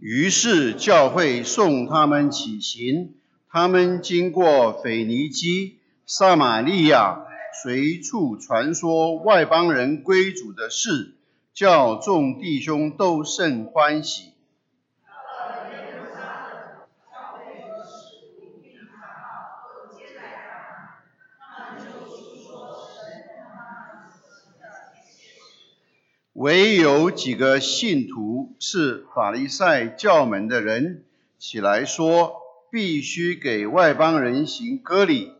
于是教会送他们起行。他们经过腓尼基、撒玛利亚，随处传说外邦人归主的事，叫众弟兄都甚欢喜。唯有几个信徒是法利赛教门的人，起来说，必须给外邦人行割礼，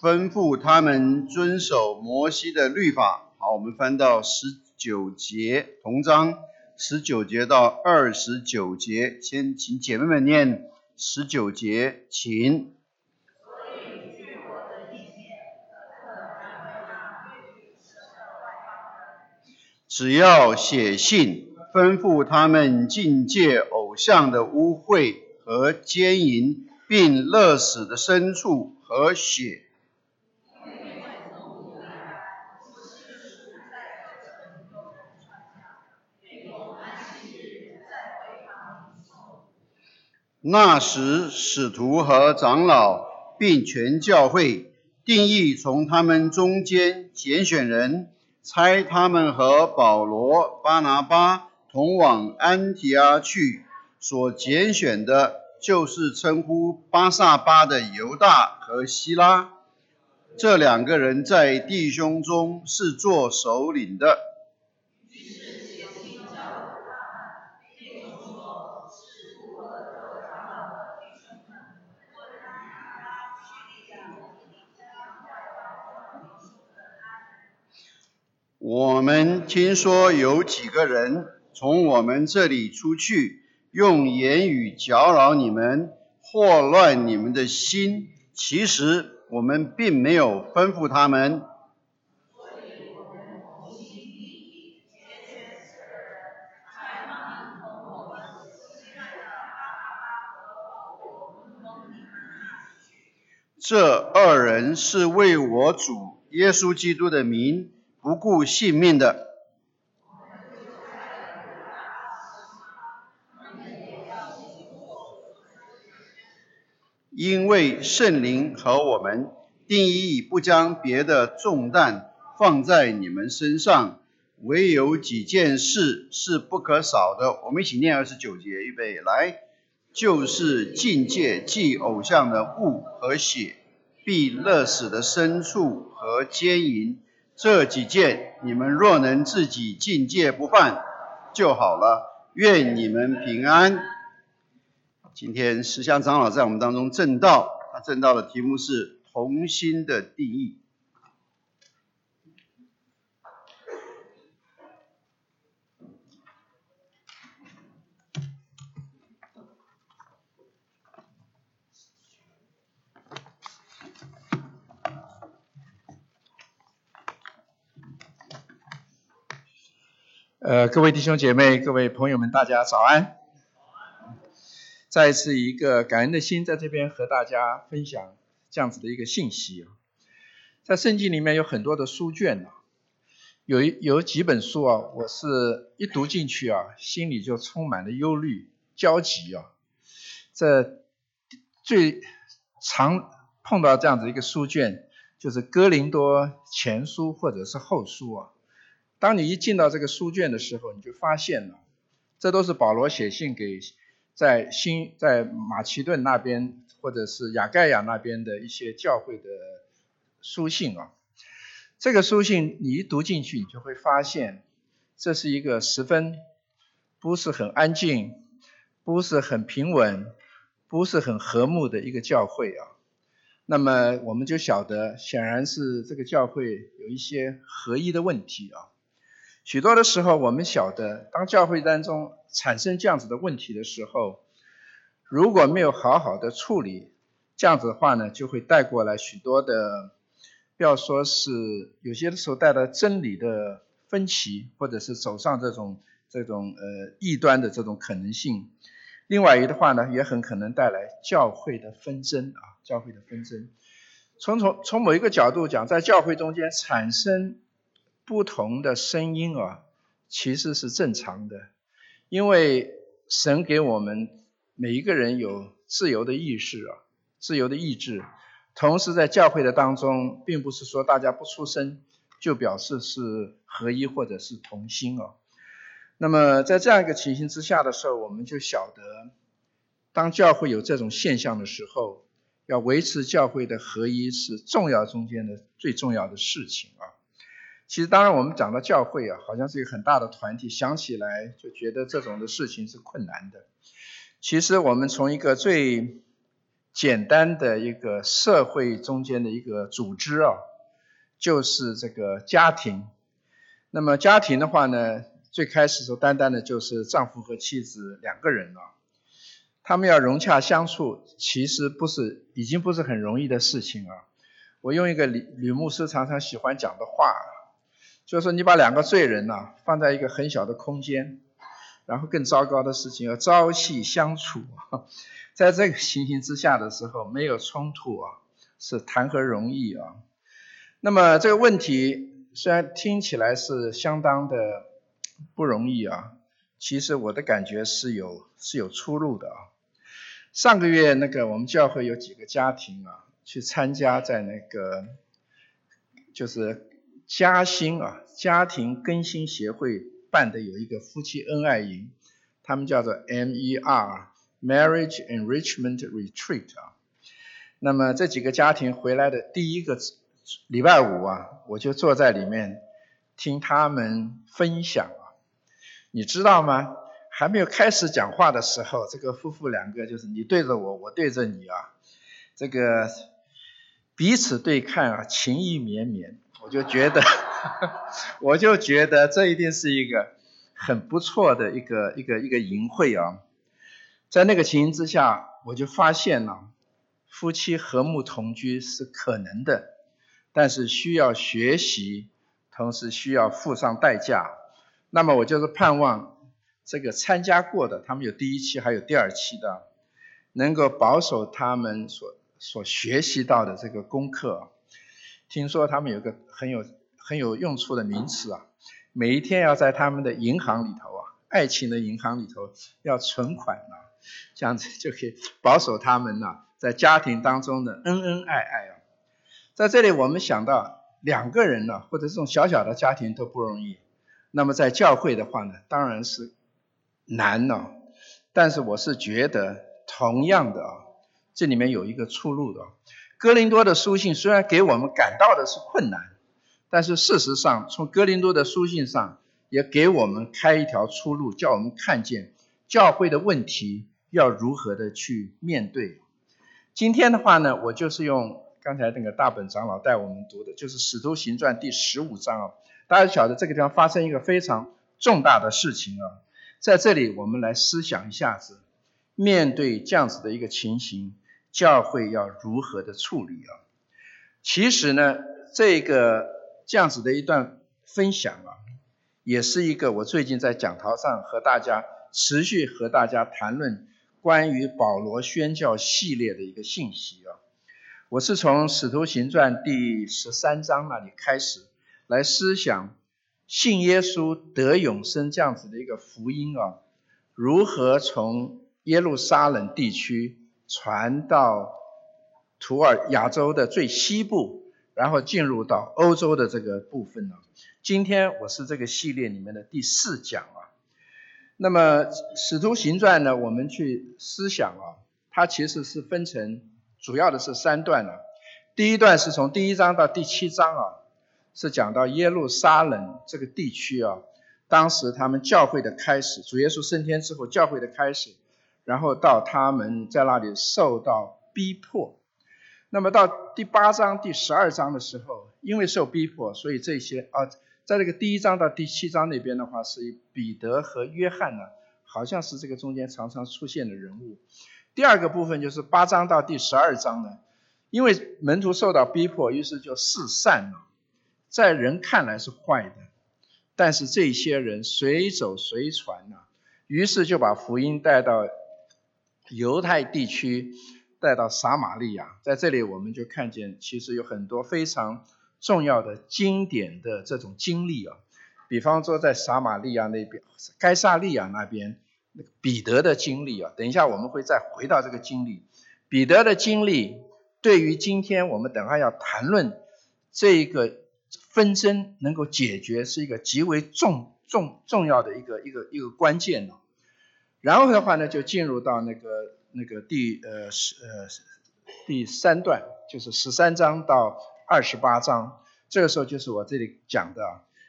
吩咐他们遵守摩西的律法。好，我们翻到十九节同章，十九节到二十九节，先请姐妹们念十九节，请。只要写信吩咐他们禁戒偶像的污秽和奸淫，并勒死的牲畜和血。那时，使徒和长老并全教会定义从他们中间拣选人。猜他们和保罗、巴拿巴同往安提阿去，所拣选的就是称呼巴萨巴的犹大和希拉，这两个人在弟兄中是做首领的。我们听说有几个人从我们这里出去，用言语搅扰你们，祸乱你们的心。其实我们并没有吩咐他们。这二人是为我主耶稣基督的名。不顾性命的，因为圣灵和我们定义不将别的重担放在你们身上，唯有几件事是不可少的。我们一起念二十九节，预备来，就是境界祭偶像的物和血，必勒死的牲畜和奸淫。这几件，你们若能自己境界不犯就好了。愿你们平安。今天石香长老在我们当中正道，他正道的题目是同心的定义。呃，各位弟兄姐妹、各位朋友们，大家早安！再一次一个感恩的心，在这边和大家分享这样子的一个信息啊。在圣经里面有很多的书卷啊，有一有几本书啊，我是一读进去啊，心里就充满了忧虑、焦急啊。这最常碰到这样子一个书卷，就是哥林多前书或者是后书啊。当你一进到这个书卷的时候，你就发现了，这都是保罗写信给在新在马其顿那边或者是雅盖亚那边的一些教会的书信啊。这个书信你一读进去，你就会发现，这是一个十分不是很安静、不是很平稳、不是很和睦的一个教会啊。那么我们就晓得，显然是这个教会有一些合一的问题啊。许多的时候，我们晓得，当教会当中产生这样子的问题的时候，如果没有好好的处理，这样子的话呢，就会带过来许多的，不要说是有些的时候带来真理的分歧，或者是走上这种这种呃异端的这种可能性。另外一的话呢，也很可能带来教会的纷争啊，教会的纷争。从从从某一个角度讲，在教会中间产生。不同的声音啊，其实是正常的，因为神给我们每一个人有自由的意识啊，自由的意志。同时，在教会的当中，并不是说大家不出声就表示是合一或者是同心哦。那么，在这样一个情形之下的时候，我们就晓得，当教会有这种现象的时候，要维持教会的合一是重要中间的最重要的事情。其实，当然我们讲到教会啊，好像是一个很大的团体，想起来就觉得这种的事情是困难的。其实，我们从一个最简单的一个社会中间的一个组织啊，就是这个家庭。那么家庭的话呢，最开始时候单单的就是丈夫和妻子两个人啊，他们要融洽相处，其实不是已经不是很容易的事情啊。我用一个吕吕牧师常常喜欢讲的话，就是说你把两个罪人呐放在一个很小的空间，然后更糟糕的事情要朝夕相处。在这个情形之下的时候，没有冲突啊，是谈何容易啊？那么这个问题虽然听起来是相当的不容易啊，其实我的感觉是有是有出路的啊。上个月那个我们教会有几个家庭啊，去参加在那个就是嘉兴啊家庭更新协会办的有一个夫妻恩爱营，他们叫做 MER。Marriage Enrichment Retreat 啊，那么这几个家庭回来的第一个礼拜五啊，我就坐在里面听他们分享啊。你知道吗？还没有开始讲话的时候，这个夫妇两个就是你对着我，我对着你啊，这个彼此对看啊，情意绵绵。我就觉得，我就觉得这一定是一个很不错的一个一个一个淫会啊。在那个情形之下，我就发现了夫妻和睦同居是可能的，但是需要学习，同时需要付上代价。那么我就是盼望这个参加过的，他们有第一期还有第二期的，能够保守他们所所学习到的这个功课。听说他们有个很有很有用处的名词啊，每一天要在他们的银行里头啊，爱情的银行里头要存款啊。这样子就可以保守他们呢，在家庭当中的恩恩爱爱啊。在这里我们想到两个人呢，或者这种小小的家庭都不容易。那么在教会的话呢，当然是难了。但是我是觉得同样的啊，这里面有一个出路的。哥林多的书信虽然给我们感到的是困难，但是事实上从哥林多的书信上也给我们开一条出路，叫我们看见教会的问题。要如何的去面对？今天的话呢，我就是用刚才那个大本长老带我们读的，就是《使徒行传》第十五章啊。大家晓得这个地方发生一个非常重大的事情啊，在这里我们来思想一下子，面对这样子的一个情形，教会要如何的处理啊？其实呢，这个这样子的一段分享啊，也是一个我最近在讲台上和大家持续和大家谈论。关于保罗宣教系列的一个信息啊，我是从《使徒行传》第十三章那里开始来思想信耶稣得永生这样子的一个福音啊，如何从耶路撒冷地区传到土尔亚洲的最西部，然后进入到欧洲的这个部分呢？今天我是这个系列里面的第四讲啊。那么《使徒行传》呢，我们去思想啊，它其实是分成主要的是三段了。第一段是从第一章到第七章啊，是讲到耶路撒冷这个地区啊，当时他们教会的开始，主耶稣升天之后教会的开始，然后到他们在那里受到逼迫。那么到第八章、第十二章的时候，因为受逼迫，所以这些啊。在这个第一章到第七章那边的话，是彼得和约翰呢，好像是这个中间常常出现的人物。第二个部分就是八章到第十二章呢，因为门徒受到逼迫，于是就四散了。在人看来是坏的，但是这些人随走随传呐，于是就把福音带到犹太地区，带到撒玛利亚。在这里我们就看见，其实有很多非常。重要的经典的这种经历啊，比方说在撒玛利亚那边、该萨利亚那边那个彼得的经历啊，等一下我们会再回到这个经历。彼得的经历对于今天我们等下要谈论这一个纷争能够解决，是一个极为重重重要的一个一个一个关键了。然后的话呢，就进入到那个那个第呃十呃第三段，就是十三章到二十八章。这个时候就是我这里讲的，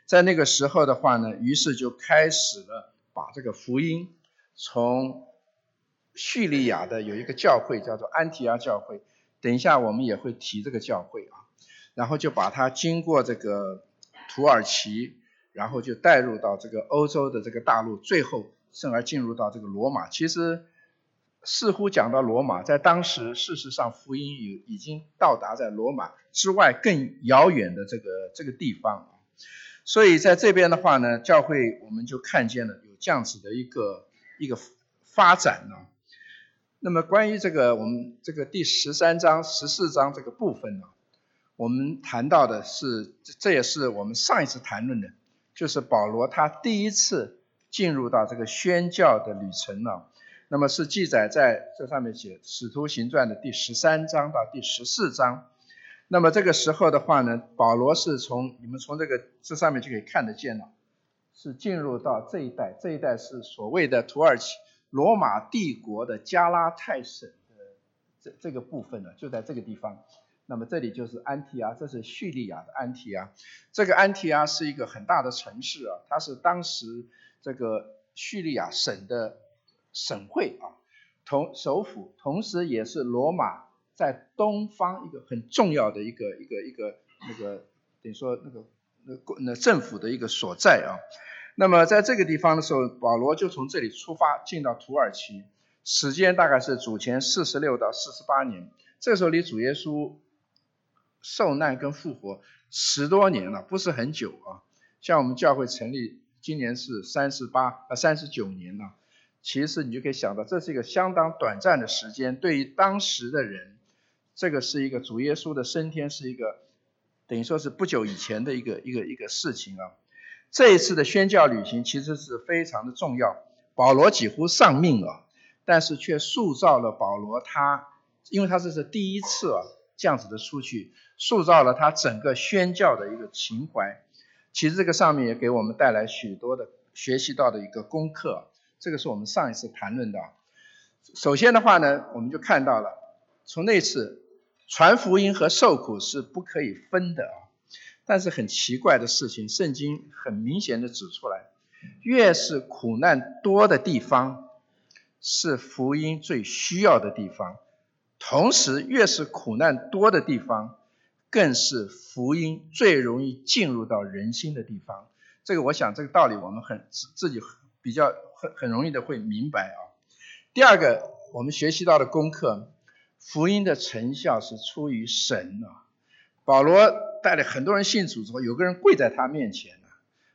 在那个时候的话呢，于是就开始了把这个福音从叙利亚的有一个教会叫做安提阿教会，等一下我们也会提这个教会啊，然后就把它经过这个土耳其，然后就带入到这个欧洲的这个大陆，最后。甚而进入到这个罗马，其实似乎讲到罗马，在当时事实上福音已已经到达在罗马之外更遥远的这个这个地方，所以在这边的话呢，教会我们就看见了有这样子的一个一个发展呢。那么关于这个我们这个第十三章、十四章这个部分呢，我们谈到的是，这也是我们上一次谈论的，就是保罗他第一次。进入到这个宣教的旅程了，那么是记载在这上面写《使徒行传》的第十三章到第十四章。那么这个时候的话呢，保罗是从你们从这个这上面就可以看得见了，是进入到这一带，这一带是所谓的土耳其罗马帝国的加拉太省的这这个部分呢，就在这个地方。那么这里就是安提阿，这是叙利亚的安提阿。这个安提阿是一个很大的城市啊，它是当时。这个叙利亚省的省会啊，同首府，同时也是罗马在东方一个很重要的一个一个一个那个等于说那个那那政府的一个所在啊。那么在这个地方的时候，保罗就从这里出发进到土耳其，时间大概是主前四十六到四十八年。这时候离主耶稣受难跟复活十多年了，不是很久啊。像我们教会成立。今年是三十八呃三十九年了，其实你就可以想到，这是一个相当短暂的时间。对于当时的人，这个是一个主耶稣的升天，是一个等于说是不久以前的一个一个一个事情啊。这一次的宣教旅行其实是非常的重要，保罗几乎丧命了，但是却塑造了保罗他，因为他这是第一次啊这样子的出去，塑造了他整个宣教的一个情怀。其实这个上面也给我们带来许多的学习到的一个功课，这个是我们上一次谈论的。首先的话呢，我们就看到了，从那次传福音和受苦是不可以分的啊。但是很奇怪的事情，圣经很明显的指出来，越是苦难多的地方，是福音最需要的地方；同时，越是苦难多的地方。更是福音最容易进入到人心的地方。这个我想这个道理我们很自己比较很很容易的会明白啊。第二个我们学习到的功课，福音的成效是出于神啊。保罗带了很多人信主之后，有个人跪在他面前了，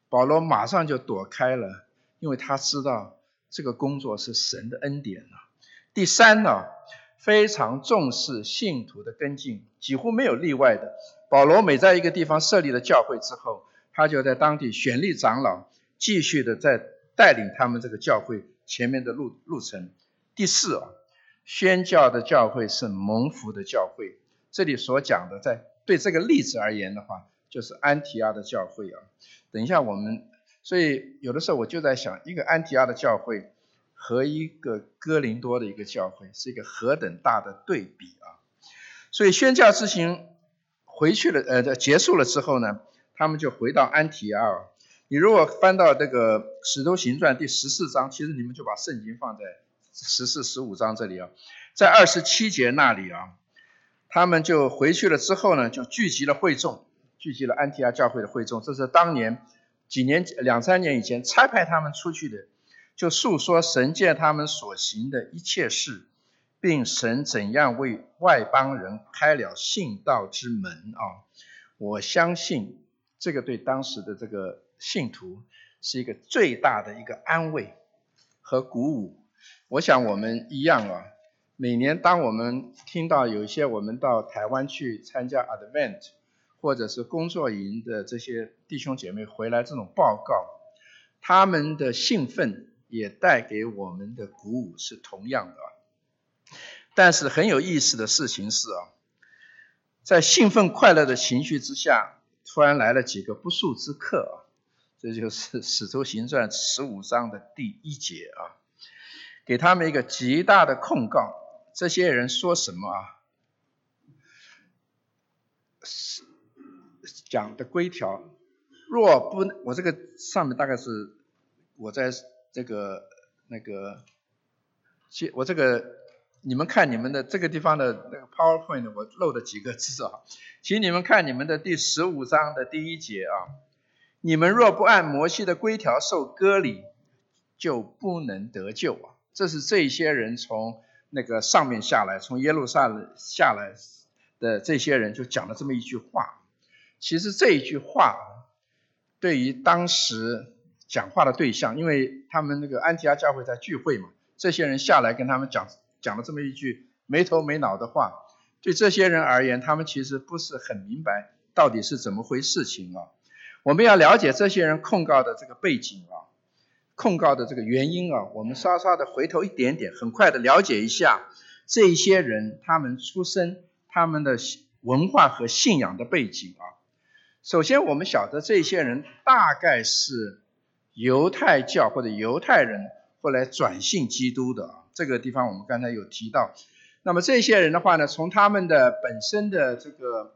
保罗马上就躲开了，因为他知道这个工作是神的恩典啊。第三呢？非常重视信徒的跟进，几乎没有例外的。保罗每在一个地方设立了教会之后，他就在当地选立长老，继续的在带领他们这个教会前面的路路程。第四啊，宣教的教会是蒙福的教会。这里所讲的，在对这个例子而言的话，就是安提阿的教会啊。等一下我们，所以有的时候我就在想，一个安提阿的教会。和一个哥林多的一个教会是一个何等大的对比啊！所以宣教之行回去了，呃，结束了之后呢，他们就回到安提阿。你如果翻到这个《使徒行传》第十四章，其实你们就把圣经放在十四、十五章这里啊，在二十七节那里啊，他们就回去了之后呢，就聚集了会众，聚集了安提阿教会的会众。这是当年几年、两三年以前差派他们出去的。就诉说神见他们所行的一切事，并神怎样为外邦人开了信道之门啊！我相信这个对当时的这个信徒是一个最大的一个安慰和鼓舞。我想我们一样啊，每年当我们听到有一些我们到台湾去参加 Advent 或者是工作营的这些弟兄姐妹回来这种报告，他们的兴奋。也带给我们的鼓舞是同样的。但是很有意思的事情是啊，在兴奋快乐的情绪之下，突然来了几个不速之客啊，这就是《使徒行传》十五章的第一节啊，给他们一个极大的控告。这些人说什么啊？讲的规条，若不，我这个上面大概是我在这个那个，我这个你们看你们的这个地方的那个 PowerPoint，我漏了几个字啊，请你们看你们的第十五章的第一节啊，你们若不按摩西的规条受割礼，就不能得救啊，这是这些人从那个上面下来，从耶路撒冷下来的这些人就讲了这么一句话。其实这一句话，对于当时讲话的对象，因为他们那个安提阿教会在聚会嘛，这些人下来跟他们讲讲了这么一句没头没脑的话，对这些人而言，他们其实不是很明白到底是怎么回事情啊。我们要了解这些人控告的这个背景啊，控告的这个原因啊，我们稍稍的回头一点点，很快的了解一下这些人他们出身、他们的文化和信仰的背景啊。首先，我们晓得这些人大概是犹太教或者犹太人后来转信基督的啊。这个地方我们刚才有提到。那么这些人的话呢，从他们的本身的这个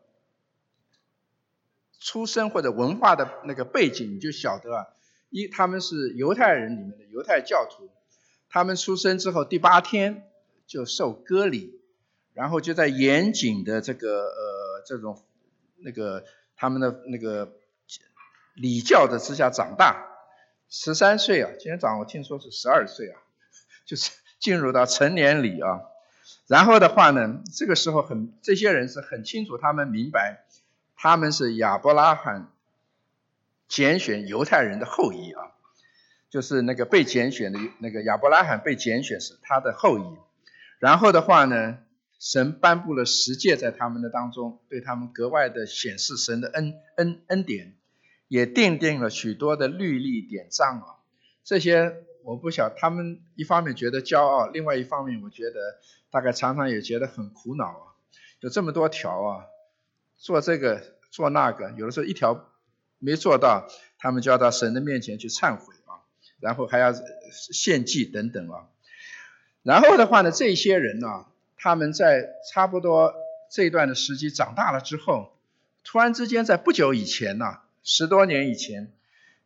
出身或者文化的那个背景，你就晓得啊，一他们是犹太人里面的犹太教徒，他们出生之后第八天就受割礼，然后就在严谨的这个呃这种那个。他们的那个礼教的之下长大，十三岁啊，今天早上我听说是十二岁啊，就是进入到成年礼啊。然后的话呢，这个时候很这些人是很清楚，他们明白他们是亚伯拉罕拣选犹太人的后裔啊，就是那个被拣选的那个亚伯拉罕被拣选是他的后裔。然后的话呢。神颁布了十诫在他们的当中，对他们格外的显示神的恩恩恩典，也奠定了许多的律例典章啊。这些我不晓，他们一方面觉得骄傲，另外一方面我觉得大概常常也觉得很苦恼啊。有这么多条啊，做这个做那个，有的时候一条没做到，他们就要到神的面前去忏悔啊，然后还要献祭等等啊。然后的话呢，这些人呢。他们在差不多这段的时期长大了之后，突然之间在不久以前呐，十多年以前，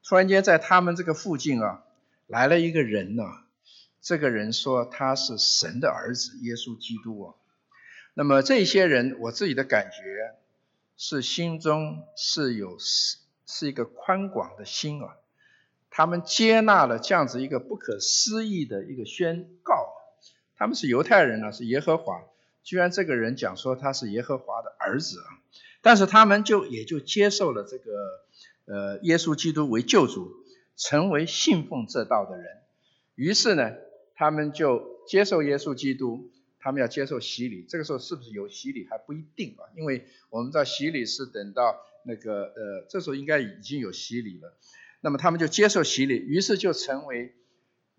突然间在他们这个附近啊，来了一个人呐。这个人说他是神的儿子，耶稣基督啊。那么这些人，我自己的感觉是心中是有是是一个宽广的心啊，他们接纳了这样子一个不可思议的一个宣告。他们是犹太人呢，是耶和华。居然这个人讲说他是耶和华的儿子啊，但是他们就也就接受了这个呃耶稣基督为救主，成为信奉这道的人。于是呢，他们就接受耶稣基督，他们要接受洗礼。这个时候是不是有洗礼还不一定啊，因为我们知道洗礼是等到那个呃这时候应该已经有洗礼了。那么他们就接受洗礼，于是就成为。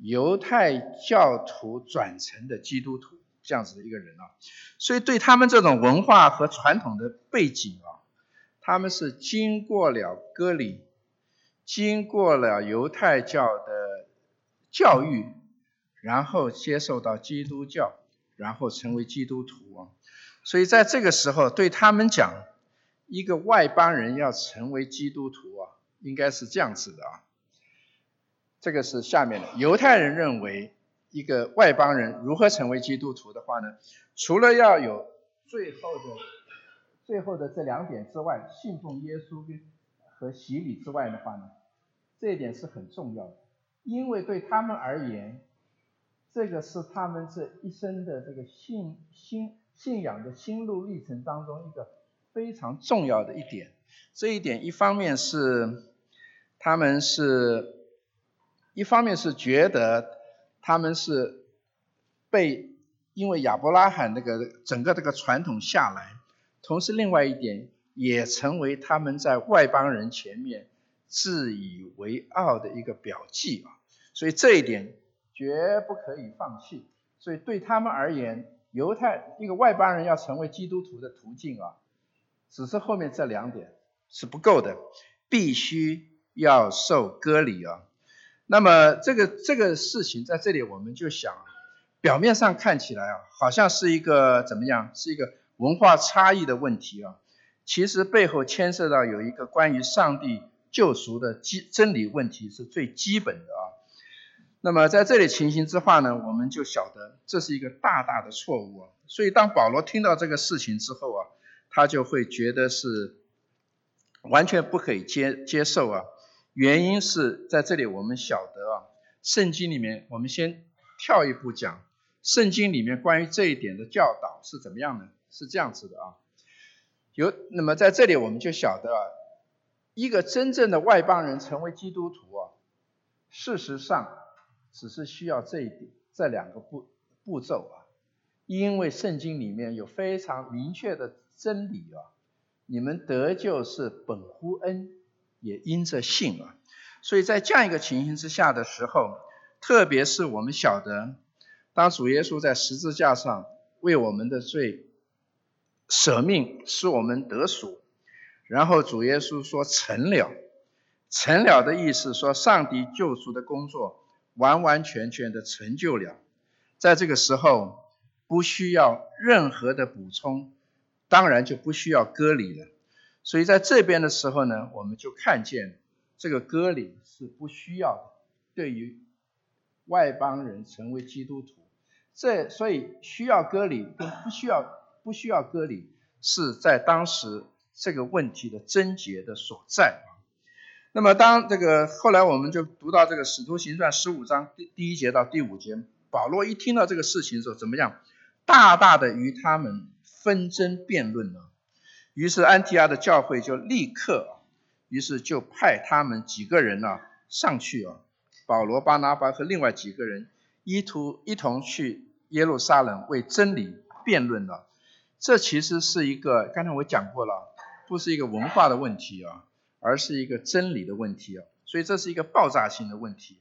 犹太教徒转成的基督徒这样子的一个人啊，所以对他们这种文化和传统的背景啊，他们是经过了割礼，经过了犹太教的教育，然后接受到基督教，然后成为基督徒啊。所以在这个时候，对他们讲，一个外邦人要成为基督徒啊，应该是这样子的啊。这个是下面的。犹太人认为，一个外邦人如何成为基督徒的话呢？除了要有最后的、最后的这两点之外，信奉耶稣跟和洗礼之外的话呢，这一点是很重要的。因为对他们而言，这个是他们这一生的这个信信信仰的心路历程当中一个非常重要的一点。这一点一方面是他们是。一方面是觉得他们是被因为亚伯拉罕那个整个这个传统下来，同时另外一点也成为他们在外邦人前面自以为傲的一个表记啊，所以这一点绝不可以放弃。所以对他们而言，犹太一个外邦人要成为基督徒的途径啊，只是后面这两点是不够的，必须要受割礼啊。那么这个这个事情在这里我们就想，表面上看起来啊，好像是一个怎么样，是一个文化差异的问题啊。其实背后牵涉到有一个关于上帝救赎的基真理问题是最基本的啊。那么在这里情形之下呢，我们就晓得这是一个大大的错误啊。所以当保罗听到这个事情之后啊，他就会觉得是完全不可以接接受啊。原因是在这里我们晓得啊，圣经里面我们先跳一步讲，圣经里面关于这一点的教导是怎么样的？是这样子的啊。有，那么在这里我们就晓得，一个真正的外邦人成为基督徒啊，事实上只是需要这一点，这两个步步骤啊，因为圣经里面有非常明确的真理啊，你们得救是本乎恩，也因着信啊，所以在这样一个情形之下的时候，特别是我们晓得，当主耶稣在十字架上为我们的罪。舍命使我们得赎，然后主耶稣说成了，成了的意思说上帝救赎的工作完完全全的成就了，在这个时候不需要任何的补充，当然就不需要割礼了。所以在这边的时候呢，我们就看见这个割礼是不需要的，对于外邦人成为基督徒，这所以需要割礼跟不需要。不需要割礼，是在当时这个问题的症结的所在啊。那么当这个后来我们就读到这个使徒行传十五章第第一节到第五节，保罗一听到这个事情的时候怎么样？大大的与他们纷争辩论呢。于是安提阿的教会就立刻，于是就派他们几个人呢上去啊，保罗、巴拿巴和另外几个人一图一同去耶路撒冷为真理辩论了。这其实是一个，刚才我讲过了，不是一个文化的问题啊，而是一个真理的问题啊，所以这是一个爆炸性的问题。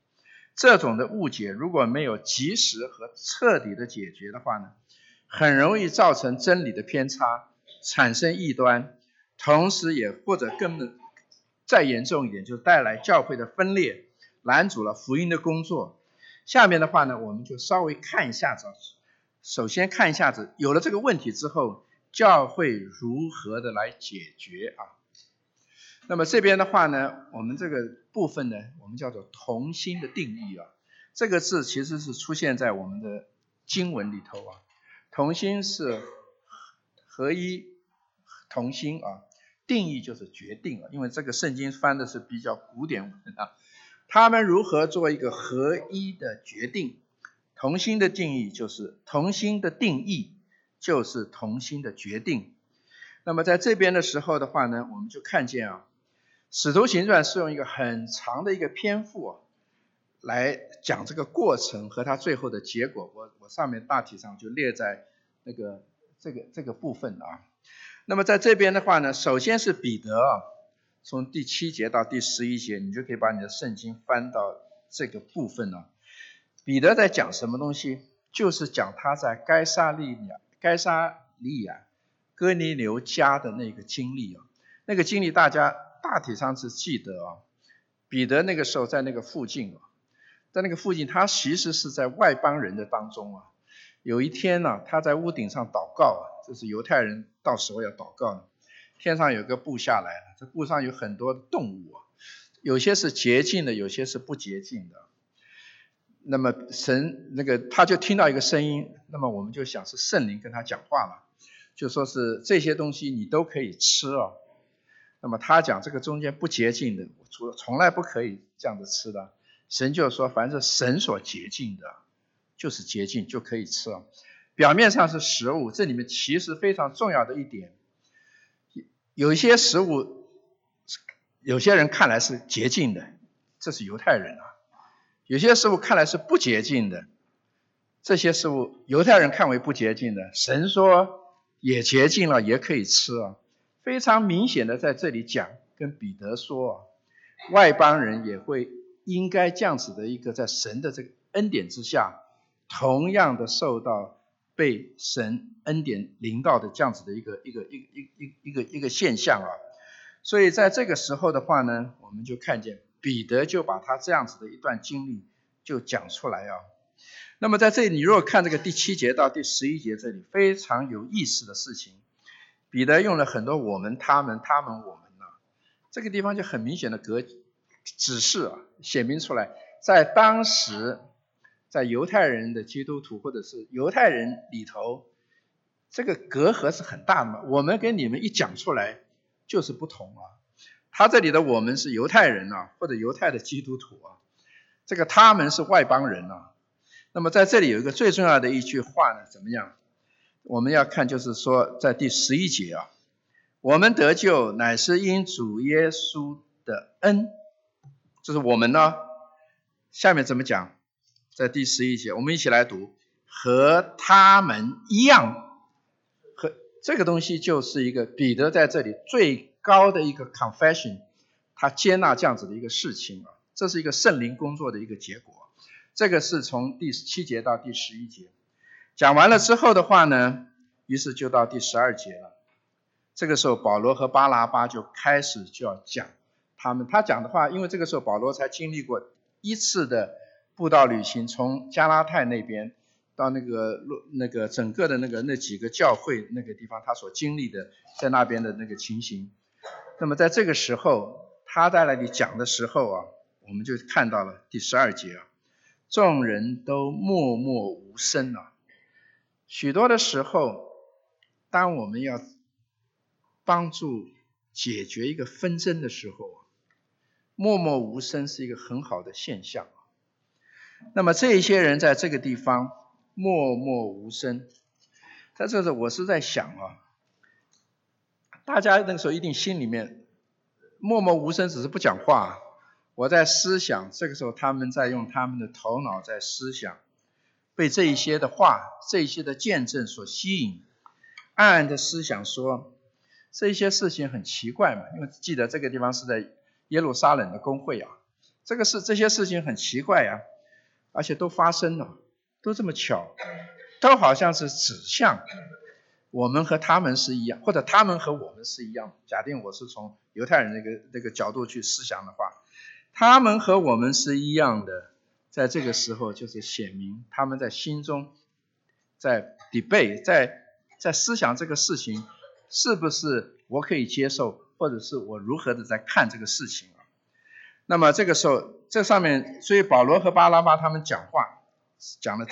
这种的误解如果没有及时和彻底的解决的话呢，很容易造成真理的偏差，产生异端，同时也或者更再严重一点，就带来教会的分裂，拦阻了福音的工作。下面的话呢，我们就稍微看一下子。首先看一下子，有了这个问题之后，教会如何的来解决啊？那么这边的话呢，我们这个部分呢，我们叫做同心的定义啊。这个字其实是出现在我们的经文里头啊。同心是合一同心啊，定义就是决定啊。因为这个圣经翻的是比较古典文啊，他们如何做一个合一的决定？同心的定义就是同心的定义就是同心的决定。那么在这边的时候的话呢，我们就看见啊，《使徒行传》是用一个很长的一个篇幅啊，来讲这个过程和它最后的结果。我我上面大体上就列在那个这个这个部分啊。那么在这边的话呢，首先是彼得啊，从第七节到第十一节，你就可以把你的圣经翻到这个部分了。彼得在讲什么东西？就是讲他在该沙利亚、该沙利亚、哥尼流家的那个经历啊。那个经历大家大体上是记得啊。彼得那个时候在那个附近啊，在那个附近，他其实是在外邦人的当中啊。有一天呢，他在屋顶上祷告啊，这是犹太人到时候要祷告的。天上有个布下来了，这布上有很多动物啊，有些是洁净的，有些是不洁净的。那么神那个他就听到一个声音，那么我们就想是圣灵跟他讲话嘛，就说是这些东西你都可以吃哦。那么他讲这个中间不洁净的，除从来不可以这样子吃的。神就说凡是神所洁净的，就是洁净就可以吃哦。表面上是食物，这里面其实非常重要的一点，有一些食物，有些人看来是洁净的，这是犹太人啊。有些事物看来是不洁净的，这些事物犹太人看为不洁净的，神说也洁净了，也可以吃啊。非常明显的在这里讲，跟彼得说啊，外邦人也会应该这样子的一个在神的这个恩典之下，同样的受到被神恩典临到的这样子的一个一个一一一一个一个现象啊。所以在这个时候的话呢，我们就看见彼得就把他这样子的一段经历就讲出来啊。那么在这里，你如果看这个第七节到第十一节这里非常有意思的事情，彼得用了很多我们、他们、他们、我们呐，这个地方就很明显的隔指示啊，显明出来，在当时在犹太人的基督徒或者是犹太人里头，这个隔阂是很大的嘛。我们跟你们一讲出来就是不同啊。他这里的我们是犹太人啊，或者犹太的基督徒啊，这个他们是外邦人啊。那么在这里有一个最重要的一句话呢，怎么样？我们要看就是说，在第十一节啊，我们得救乃是因主耶稣的恩，这是我们呢。下面怎么讲？在第十一节，我们一起来读，和他们一样，和这个东西就是一个彼得在这里最高的一个 confession，他接纳这样子的一个事情啊，这是一个圣灵工作的一个结果。这个是从第七节到第十一节讲完了之后的话呢，于是就到第十二节了。这个时候保罗和巴拉巴就开始就要讲他们，他讲的话，因为这个时候保罗才经历过一次的布道旅行，从加拉太那边到那个路那个整个的那个那几个教会那个地方，他所经历的在那边的那个情形。那么在这个时候，他在那里讲的时候啊，我们就看到了第十二节啊。众人都默默无声了。许多的时候，当我们要帮助解决一个纷争的时候啊，默默无声是一个很好的现象。那么这些人在这个地方默默无声，在这时我是在想啊，大家那个时候一定心里面默默无声，只是不讲话。我在思想，这个时候他们在用他们的头脑在思想，被这一些的话、这一些的见证所吸引，暗暗的思想说，这些事情很奇怪嘛，因为记得这个地方是在耶路撒冷的公会啊，这个事这些事情很奇怪呀，而且都发生了，都这么巧，都好像是指向我们和他们是一样，或者他们和我们是一样。假定我是从犹太人那个那个角度去思想的话。他们和我们是一样的，在这个时候就是显明他们在心中在 debate，在在思想这个事情是不是我可以接受，或者是我如何的在看这个事情啊？那么这个时候，这上面所以保罗和巴拉巴他们讲话讲的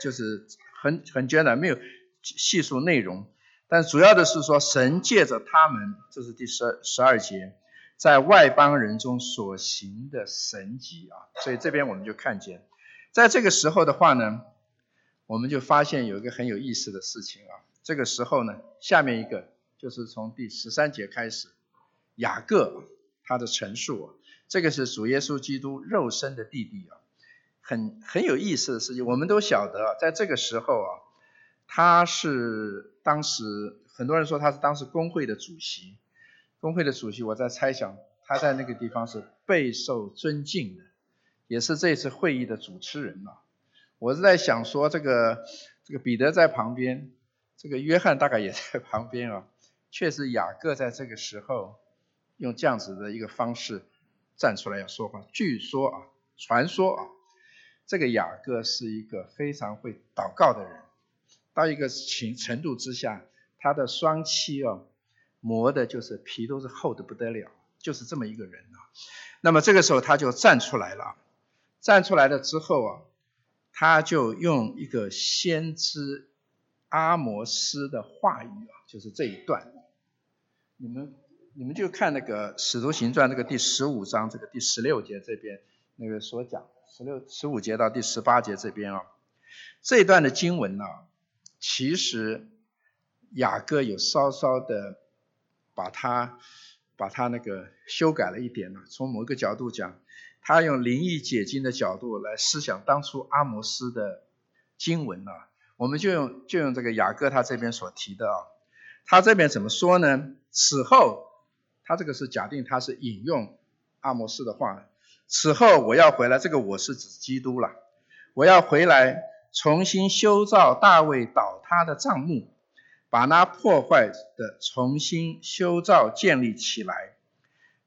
就是很很简单，没有细数内容，但主要的是说神借着他们，这是第十十二节。在外邦人中所行的神迹啊，所以这边我们就看见，在这个时候的话呢，我们就发现有一个很有意思的事情啊。这个时候呢，下面一个就是从第十三节开始，雅各他的陈述啊，这个是主耶稣基督肉身的弟弟啊，很很有意思的事情。我们都晓得，在这个时候啊，他是当时很多人说他是当时工会的主席。工会的主席，我在猜想，他在那个地方是备受尊敬的，也是这次会议的主持人啊。我是在想说，这个这个彼得在旁边，这个约翰大概也在旁边啊。确实，雅各在这个时候用这样子的一个方式站出来要说话。据说啊，传说啊，这个雅各是一个非常会祷告的人，到一个情程度之下，他的双膝哦。磨的就是皮都是厚的不得了，就是这么一个人啊。那么这个时候他就站出来了，站出来了之后啊，他就用一个先知阿摩斯的话语啊，就是这一段。你们你们就看那个《使徒行传》这个第十五章这个第十六节这边那个所讲十六十五节到第十八节这边啊，这一段的经文呢，其实雅各有稍稍的。把它把它那个修改了一点呢。从某一个角度讲，他用灵异解经的角度来思想当初阿摩斯的经文啊。我们就用就用这个雅各他这边所提的啊，他这边怎么说呢？此后，他这个是假定他是引用阿摩斯的话。此后我要回来，这个我是指基督了。我要回来重新修造大卫倒塌的帐幕，把那破坏的重新修造建立起来，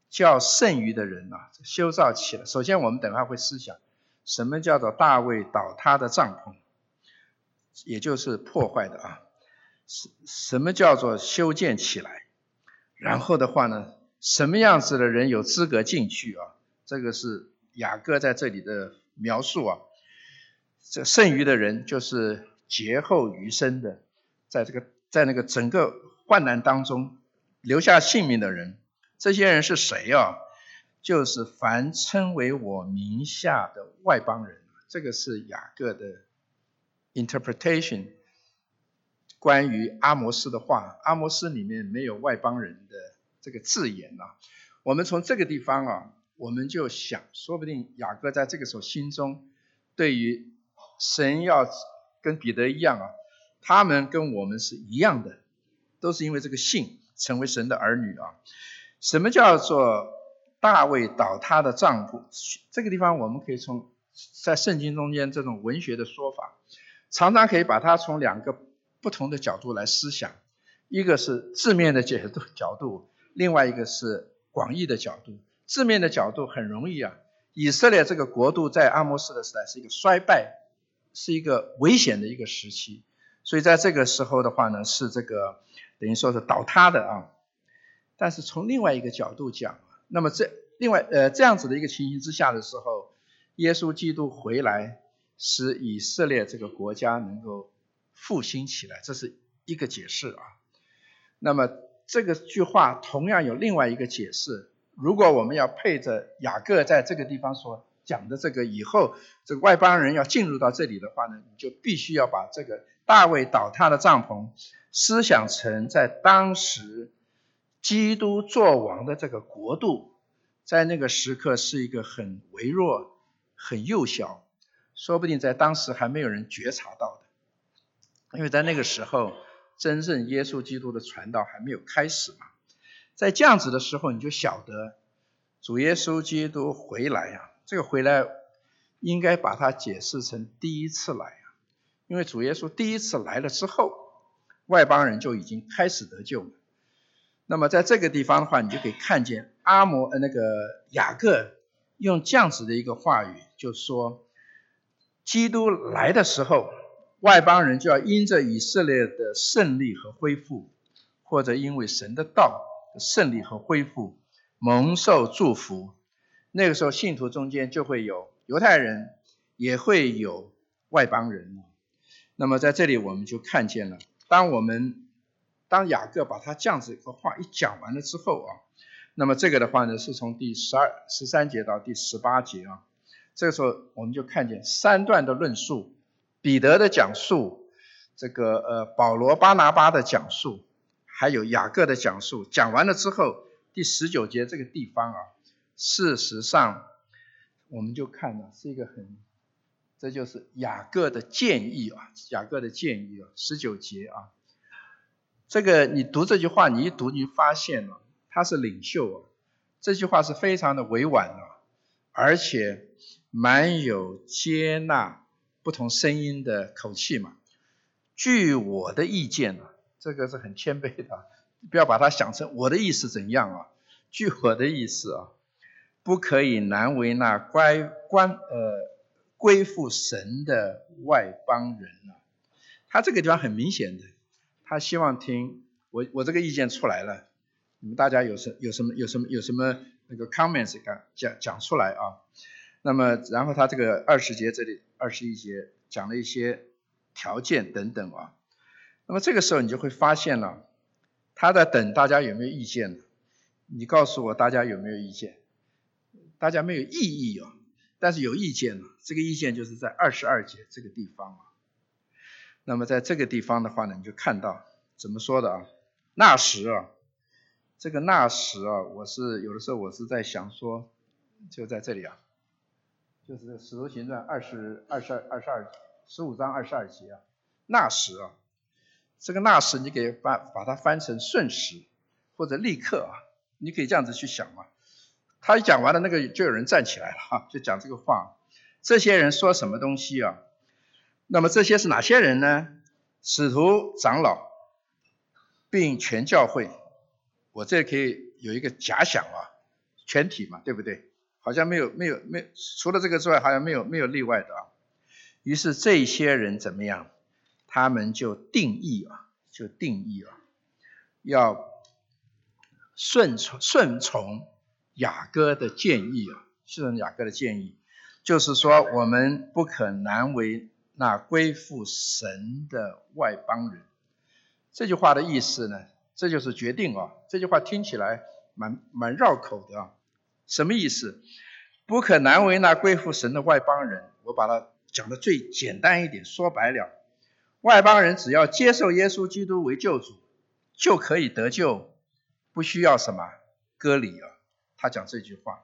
叫剩余的人啊修造起来。首先，我们等下会思想什么叫做大卫倒塌的帐篷，也就是破坏的啊。什什么叫做修建起来？然后的话呢，什么样子的人有资格进去啊？这个是雅各在这里的描述啊。这剩余的人就是劫后余生的，在这个在那个整个患难当中留下性命的人，这些人是谁啊？就是凡称为我名下的外邦人。这个是雅各的 interpretation。关于阿摩斯的话，阿摩斯里面没有外邦人的这个字眼啊。我们从这个地方啊，我们就想，说不定雅各在这个时候心中，对于神要跟彼得一样啊，他们跟我们是一样的，都是因为这个信成为神的儿女啊。什么叫做大卫倒塌的帐篷？这个地方我们可以从在圣经中间这种文学的说法，常常可以把它从两个。不同的角度来思想，一个是字面的解读角度，另外一个是广义的角度。字面的角度很容易啊，以色列这个国度在阿摩斯的时代是一个衰败，是一个危险的一个时期，所以在这个时候的话呢，是这个等于说是倒塌的啊。但是从另外一个角度讲，那么这另外呃这样子的一个情形之下的时候，耶稣基督回来，使以色列这个国家能够。复兴起来，这是一个解释啊。那么这个句话同样有另外一个解释。如果我们要配着雅各在这个地方说讲的这个以后，这个外邦人要进入到这里的话呢，你就必须要把这个大卫倒塌的帐篷思想成在当时基督作王的这个国度，在那个时刻是一个很微弱、很幼小，说不定在当时还没有人觉察到的。因为在那个时候，真正耶稣基督的传道还没有开始嘛，在这样子的时候，你就晓得主耶稣基督回来呀，这个回来应该把它解释成第一次来啊，因为主耶稣第一次来了之后，外邦人就已经开始得救了。那么在这个地方的话，你就可以看见阿摩呃那个雅各用这样子的一个话语，就说基督来的时候。外邦人就要因着以色列的胜利和恢复，或者因为神的道的胜利和恢复，蒙受祝福。那个时候，信徒中间就会有犹太人，也会有外邦人。那么在这里，我们就看见了，当我们当雅各把他这样子一个话一讲完了之后啊，那么这个的话呢，是从第十二、十三节到第十八节啊，这个时候我们就看见三段的论述。彼得的讲述，这个呃保罗巴拿巴的讲述，还有雅各的讲述，讲完了之后，第十九节这个地方啊，事实上我们就看了是一个很，这就是雅各的建议啊，雅各的建议啊，十九节啊，这个你读这句话，你一读你发现了他是领袖啊，这句话是非常的委婉啊，而且蛮有接纳。不同声音的口气嘛。据我的意见呢，这个是很谦卑的，不要把它想成我的意思怎样啊？据我的意思啊，不可以难为那乖关呃归附神的外邦人啊。他这个地方很明显的，他希望听我我这个意见出来了，你们大家有什有什么有什么有什么那个 comments 讲讲出来啊？那么然后他这个二十节这里。二十一节讲了一些条件等等啊，那么这个时候你就会发现了，他在等大家有没有意见？你告诉我大家有没有意见？大家没有异议啊，但是有意见了。这个意见就是在二十二节这个地方啊。那么在这个地方的话呢，你就看到怎么说的啊？那时啊，这个那时啊，我是有的时候我是在想说，就在这里啊。就是《使徒行传》二十二、十二、二十二、十五章二十二节啊，那时啊，这个那时你可以翻把它翻成瞬时或者立刻啊，你可以这样子去想嘛。他一讲完了，那个就有人站起来了哈，就讲这个话。这些人说什么东西啊？那么这些是哪些人呢？使徒长老，并全教会。我这可以有一个假想啊，全体嘛，对不对？好像没有没有没有除了这个之外，好像没有没有例外的啊。于是这些人怎么样？他们就定义啊，就定义啊，要顺从顺从雅各的建议啊，顺从雅各的建议，就是说我们不可难为。那归附神的外邦人，这句话的意思呢？这就是决定啊。这句话听起来蛮蛮绕口的啊。什么意思？不可难为那归附神的外邦人。我把它讲的最简单一点，说白了，外邦人只要接受耶稣基督为救主，就可以得救，不需要什么割礼啊。他讲这句话，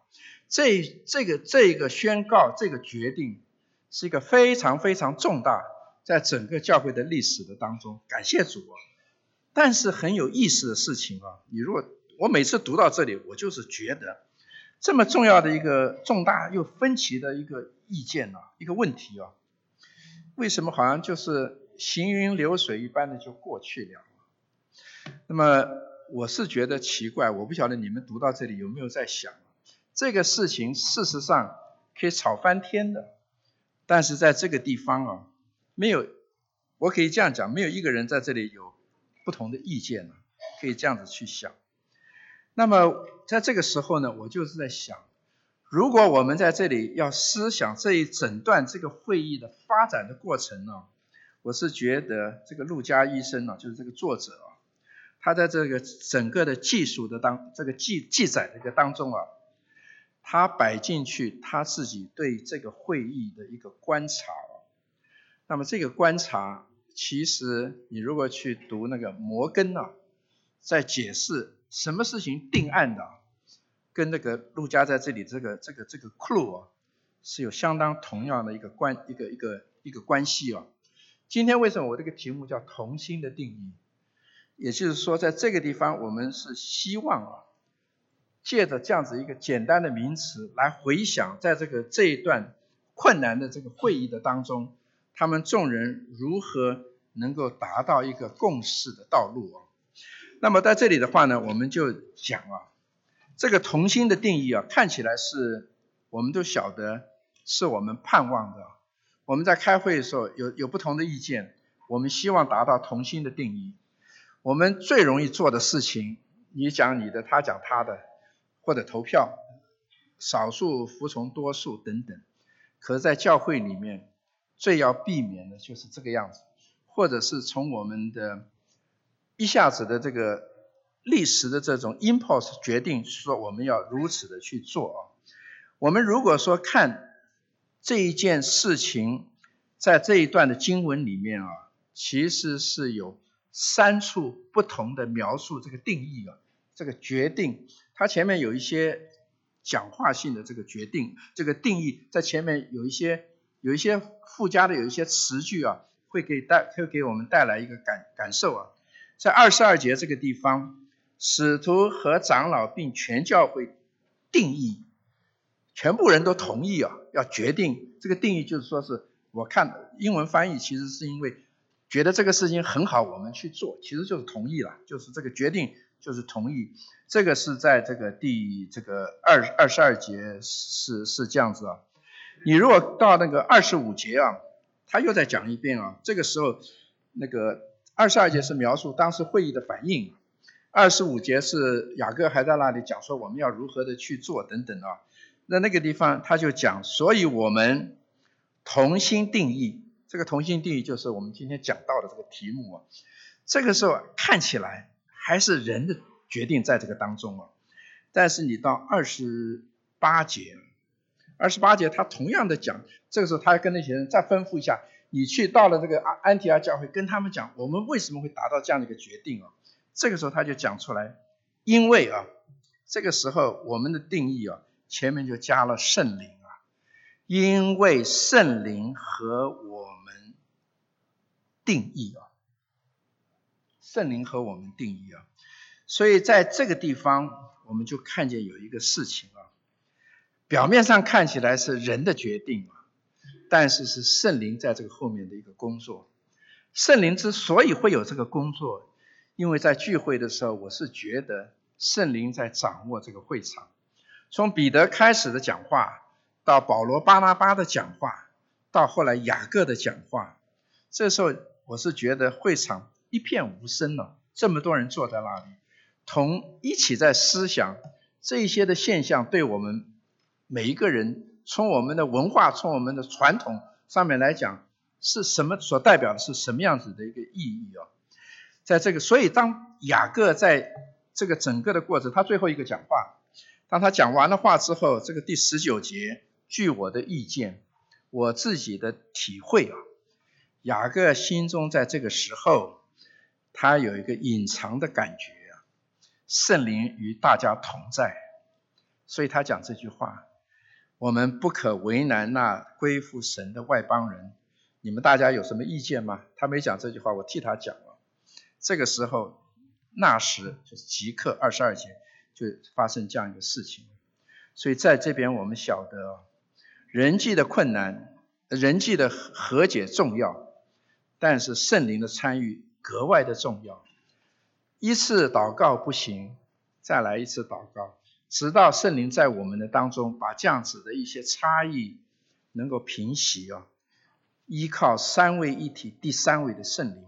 这这个这个宣告，这个决定。是一个非常非常重大，在整个教会的历史的当中，感谢主啊！但是很有意思的事情啊，你如果我每次读到这里，我就是觉得这么重要的一个重大又分歧的一个意见呢，一个问题啊，为什么好像就是行云流水一般的就过去了？那么我是觉得奇怪，我不晓得你们读到这里有没有在想，这个事情事实上可以吵翻天的。但是在这个地方啊，没有，我可以这样讲，没有一个人在这里有不同的意见了，可以这样子去想。那么在这个时候呢，我就是在想，如果我们在这里要思想这一整段这个会议的发展的过程呢，我是觉得这个陆家医生呢，就是这个作者啊，他在这个整个的技术的当这个记记载的一个当中啊。他摆进去他自己对这个会议的一个观察，那么这个观察，其实你如果去读那个摩根啊，在解释什么事情定案的，跟那个陆家在这里这个这个这个 clue 啊，是有相当同样的一个关一个一个一个关系啊。今天为什么我这个题目叫同心的定义？也就是说，在这个地方我们是希望啊。借着这样子一个简单的名词来回想，在这个这一段困难的这个会议的当中，他们众人如何能够达到一个共识的道路啊？那么在这里的话呢，我们就讲啊，这个同心的定义啊，看起来是我们都晓得是我们盼望的。我们在开会的时候有有不同的意见，我们希望达到同心的定义。我们最容易做的事情，你讲你的，他讲他的。或者投票，少数服从多数等等，可是，在教会里面，最要避免的就是这个样子，或者是从我们的一下子的这个历史的这种 impulse 决定说我们要如此的去做啊。我们如果说看这一件事情，在这一段的经文里面啊，其实是有三处不同的描述这个定义啊，这个决定。它前面有一些讲话性的这个决定，这个定义在前面有一些有一些附加的有一些词句啊，会给带会给我们带来一个感感受啊。在二十二节这个地方，使徒和长老并全教会定义，全部人都同意啊，要决定这个定义，就是说是我看英文翻译其实是因为觉得这个事情很好，我们去做，其实就是同意了，就是这个决定。就是同意，这个是在这个第这个二二十二节是是这样子啊。你如果到那个二十五节啊，他又再讲一遍啊。这个时候，那个二十二节是描述当时会议的反应，二十五节是雅各还在那里讲说我们要如何的去做等等啊。那那个地方他就讲，所以我们同心定义，这个同心定义就是我们今天讲到的这个题目啊。这个时候看起来。还是人的决定在这个当中啊，但是你到二十八节，二十八节他同样的讲，这个时候他要跟那些人再吩咐一下，你去到了这个安安提阿教会，跟他们讲，我们为什么会达到这样的一个决定啊？这个时候他就讲出来，因为啊，这个时候我们的定义啊，前面就加了圣灵，因为圣灵和我们定义啊。圣灵和我们定义啊，所以在这个地方，我们就看见有一个事情啊，表面上看起来是人的决定啊，但是是圣灵在这个后面的一个工作。圣灵之所以会有这个工作，因为在聚会的时候，我是觉得圣灵在掌握这个会场。从彼得开始的讲话，到保罗、巴拉巴的讲话，到后来雅各的讲话，这时候我是觉得会场一片无声了。这么多人坐在那里，同一起在思想这些的现象，对我们每一个人，从我们的文化、从我们的传统上面来讲，是什么所代表的是什么样子的一个意义啊？在这个，所以当雅各在这个整个的过程，他最后一个讲话。当他讲完了话之后，这个第十九节，据我的意见，我自己的体会啊，雅各心中在这个时候，他有一个隐藏的感觉啊，圣灵与大家同在，所以他讲这句话，我们不可为难那归附神的外邦人。你们大家有什么意见吗？他没讲这句话，我替他讲了。这个时候，那时就是即刻二十二节。就发生这样一个事情，所以在这边我们晓得，人际的困难、人际的和解重要，但是圣灵的参与格外的重要。一次祷告不行，再来一次祷告，直到圣灵在我们的当中把这样子的一些差异能够平息啊，依靠三位一体、第三位的圣灵，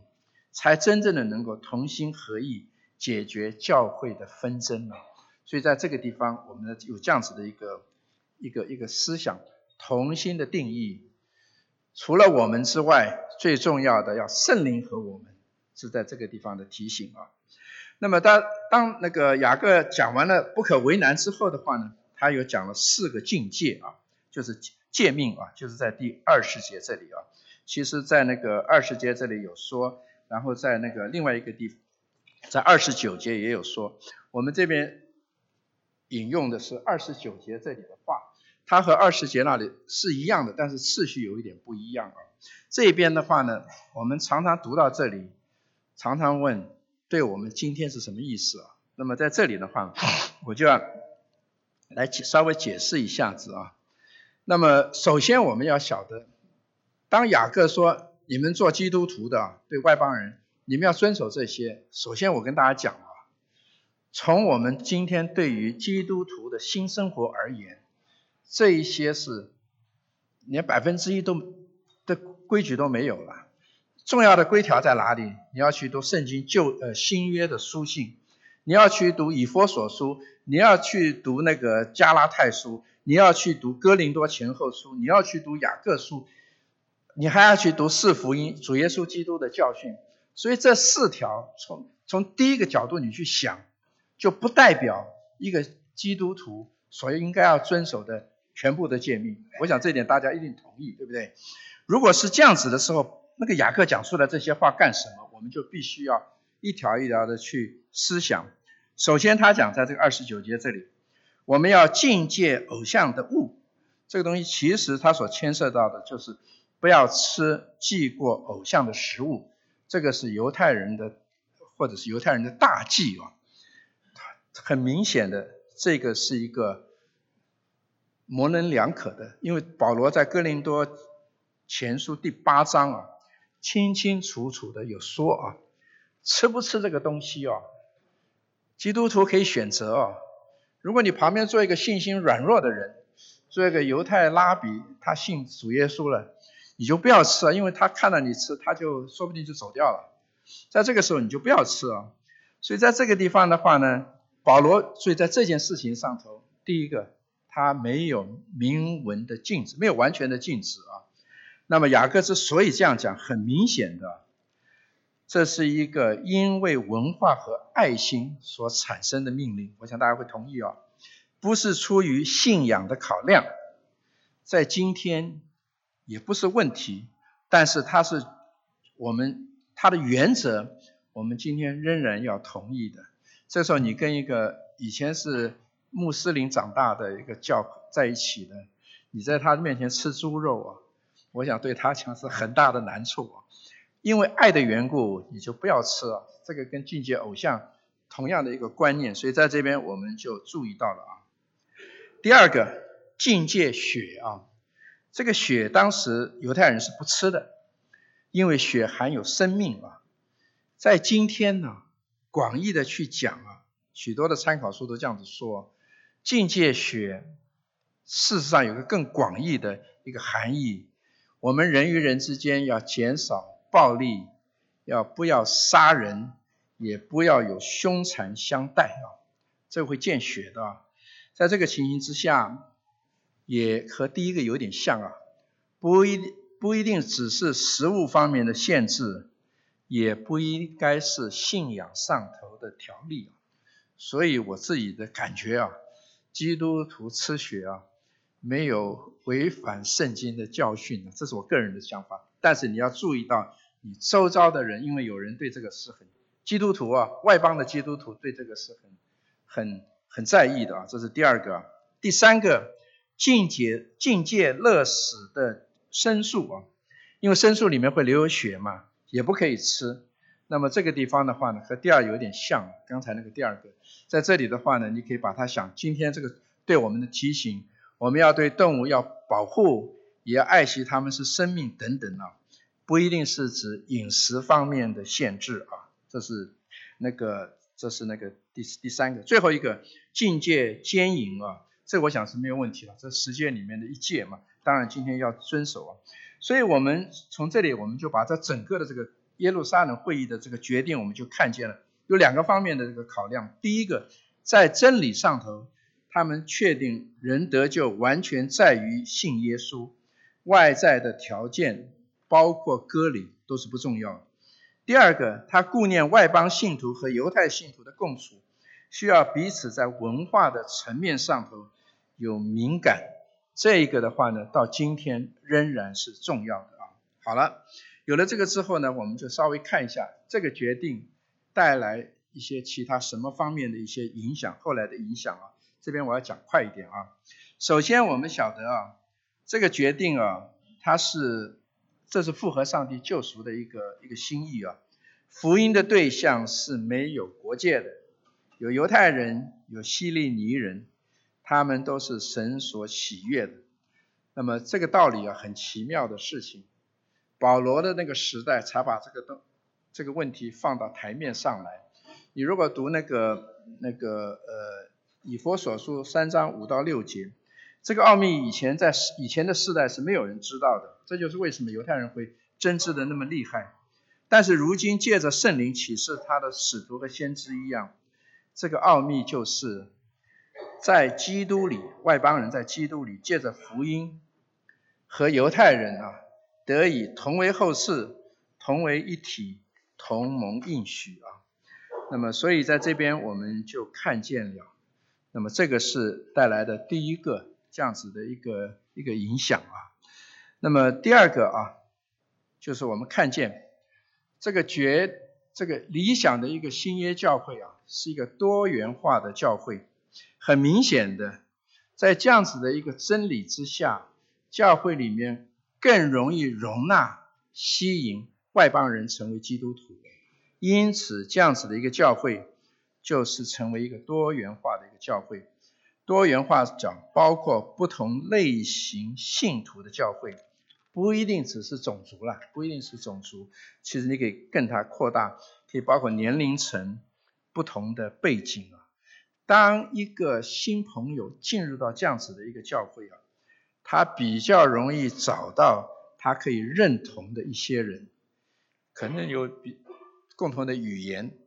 才真正的能够同心合意解决教会的纷争啊。所以在这个地方，我们有这样子的一个一个一个思想，同心的定义。除了我们之外，最重要的要圣灵和我们，是在这个地方的提醒啊。那么当当那个雅各讲完了不可为难之后的话呢，他又讲了四个境界啊，就是诫命啊，就是在第二十节这里啊。其实，在那个二十节这里有说，然后在那个另外一个地，在二十九节也有说，我们这边。引用的是二十九节这里的话，它和二十节那里是一样的，但是次序有一点不一样啊。这边的话呢，我们常常读到这里，常常问，对我们今天是什么意思啊？那么在这里的话，我就要来解稍微解释一下子啊。那么首先我们要晓得，当雅各说你们做基督徒的对外邦人，你们要遵守这些。首先我跟大家讲啊。从我们今天对于基督徒的新生活而言，这一些是连百分之一都的规矩都没有了。重要的规条在哪里？你要去读圣经旧呃新约的书信，你要去读以佛所书，你要去读那个加拉太书，你要去读哥林多前后书，你要去读雅各书，你还要去读四福音主耶稣基督的教训。所以这四条从从第一个角度你去想。就不代表一个基督徒所应该要遵守的全部的诫命。我想这点大家一定同意，对不对？如果是这样子的时候，那个雅各讲出来这些话干什么？我们就必须要一条一条的去思想。首先，他讲在这个二十九节这里，我们要禁戒偶像的物。这个东西其实它所牵涉到的就是不要吃祭过偶像的食物。这个是犹太人的或者是犹太人的大忌啊。很明显的，这个是一个模棱两可的，因为保罗在哥林多前书第八章啊，清清楚楚的有说啊，吃不吃这个东西啊，基督徒可以选择啊。如果你旁边做一个信心软弱的人，做一个犹太拉比，他信主耶稣了，你就不要吃啊，因为他看到你吃，他就说不定就走掉了。在这个时候你就不要吃啊。所以在这个地方的话呢。保罗，所以在这件事情上头，第一个，他没有明文的禁止，没有完全的禁止啊。那么雅各之所以这样讲，很明显的，这是一个因为文化和爱心所产生的命令。我想大家会同意啊，不是出于信仰的考量，在今天也不是问题，但是它是我们它的原则，我们今天仍然要同意的。这时候你跟一个以前是穆斯林长大的一个教在一起的，你在他面前吃猪肉啊，我想对他讲是很大的难处啊。因为爱的缘故，你就不要吃啊。这个跟境界偶像同样的一个观念，所以在这边我们就注意到了啊。第二个境界血啊，这个血当时犹太人是不吃的，因为血含有生命啊。在今天呢，广义的去讲啊，许多的参考书都这样子说，境界血事实上有个更广义的一个含义，我们人与人之间要减少暴力，要不要杀人，也不要有凶残相待啊，这会见血的。啊在这个情形之下。也和第一个有点像啊，不一不一定只是食物方面的限制，也不应该是信仰上头的条例啊。所以我自己的感觉啊，基督徒吃血啊，没有违反圣经的教训这是我个人的想法。但是你要注意到，你周遭的人，因为有人对这个是很基督徒啊，外邦的基督徒对这个是很很很在意的啊。这是第二个，第三个。境界境界乐死的牲畜啊，因为牲畜里面会流血嘛，也不可以吃。那么这个地方的话呢，和第二有点像，刚才那个第二个，在这里的话呢，你可以把它想，今天这个对我们的提醒，我们要对动物要保护，也要爱惜它们是生命等等啊，不一定是指饮食方面的限制啊，这是那个这是那个第第三个，最后一个境界奸淫啊。这我想是没有问题了，这十诫里面的一戒嘛，当然今天要遵守啊。所以我们从这里，我们就把这整个的这个耶路撒冷会议的这个决定，我们就看见了有两个方面的这个考量。第一个，在真理上头，他们确定人得救完全在于信耶稣，外在的条件包括割礼都是不重要的。第二个，他顾念外邦信徒和犹太信徒的共处，需要彼此在文化的层面上头。有敏感，这一个的话呢，到今天仍然是重要的啊。好了，有了这个之后呢，我们就稍微看一下这个决定带来一些其他什么方面的一些影响，后来的影响啊。这边我要讲快一点啊。首先我们晓得啊，这个决定啊，它是这是符合上帝救赎的一个一个心意啊。福音的对象是没有国界的，有犹太人，有希利尼人。他们都是神所喜悦的，那么这个道理啊，很奇妙的事情。保罗的那个时代才把这个东这个问题放到台面上来。你如果读那个那个呃以佛所书三章五到六节，这个奥秘以前在以前的世代是没有人知道的，这就是为什么犹太人会争执的那么厉害。但是如今借着圣灵启示他的使徒和先知一样，这个奥秘就是。在基督里，外邦人在基督里借着福音和犹太人啊，得以同为后世，同为一体，同盟应许啊。那么，所以在这边我们就看见了，那么这个是带来的第一个这样子的一个一个影响啊。那么第二个啊，就是我们看见这个觉这个理想的一个新约教会啊，是一个多元化的教会。很明显的，在这样子的一个真理之下，教会里面更容易容纳、吸引外邦人成为基督徒。因此，这样子的一个教会就是成为一个多元化的一个教会。多元化讲包括不同类型信徒的教会，不一定只是种族了，不一定是种族。其实你可以更它扩大，可以包括年龄层、不同的背景啊。当一个新朋友进入到这样子的一个教会啊，他比较容易找到他可以认同的一些人，可能有比共同的语言，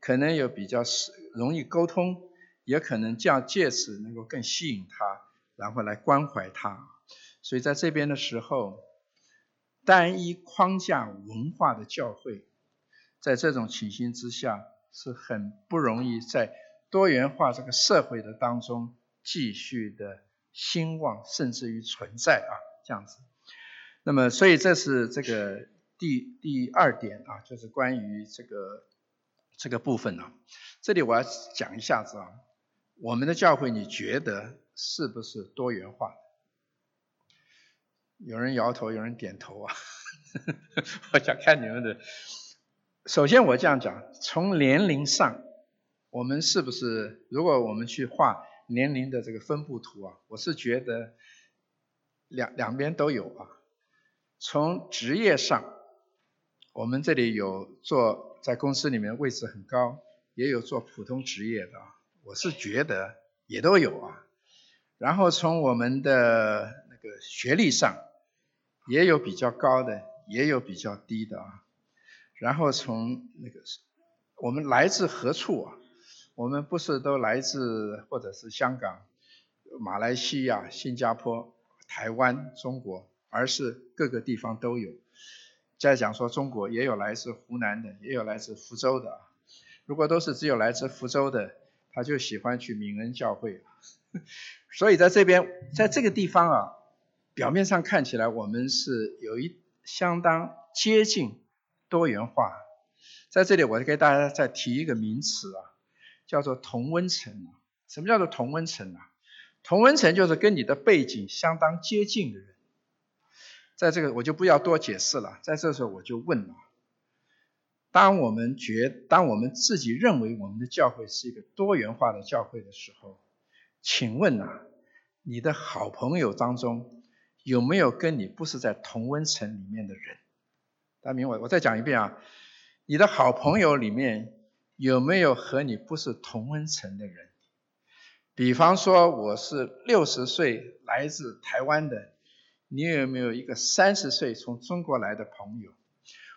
可能有比较是容易沟通，也可能这样借此能够更吸引他，然后来关怀他。所以在这边的时候，单一框架文化的教会，在这种情形之下是很不容易在。多元化这个社会的当中继续的兴旺，甚至于存在啊，这样子。那么，所以这是这个第第二点啊，就是关于这个这个部分啊。这里我要讲一下子啊，我们的教会你觉得是不是多元化？有人摇头，有人点头啊。我想看你们的。首先我这样讲，从年龄上。我们是不是？如果我们去画年龄的这个分布图啊，我是觉得两两边都有啊。从职业上，我们这里有做在公司里面位置很高，也有做普通职业的啊，我是觉得也都有啊。然后从我们的那个学历上，也有比较高的，也有比较低的啊。然后从那个我们来自何处啊？我们不是都来自或者是香港、马来西亚、新加坡、台湾、中国。而是各个地方都有。再讲说中国也有来自湖南的，也有来自福州的。如果都是只有来自福州的，他就喜欢去闽恩教会。所以在这边，在这个地方啊，表面上看起来我们是有一相当接近多元化。在这里，我给大家再提一个名词啊，叫做同温层。什么叫做同温层啊？同温层就是跟你的背景相当接近的人。在这个我就不要多解释了，在这时候我就问了：当我们觉，当我们自己认为我们的教会是一个多元化的教会的时候，请问啊，你的好朋友当中有没有跟你不是在同温层里面的人？大明白？我再讲一遍啊，你的好朋友里面有没有和你不是同温层的人？比方说，我是六十岁来自台湾的。你有没有一个三十岁从中国来的朋友，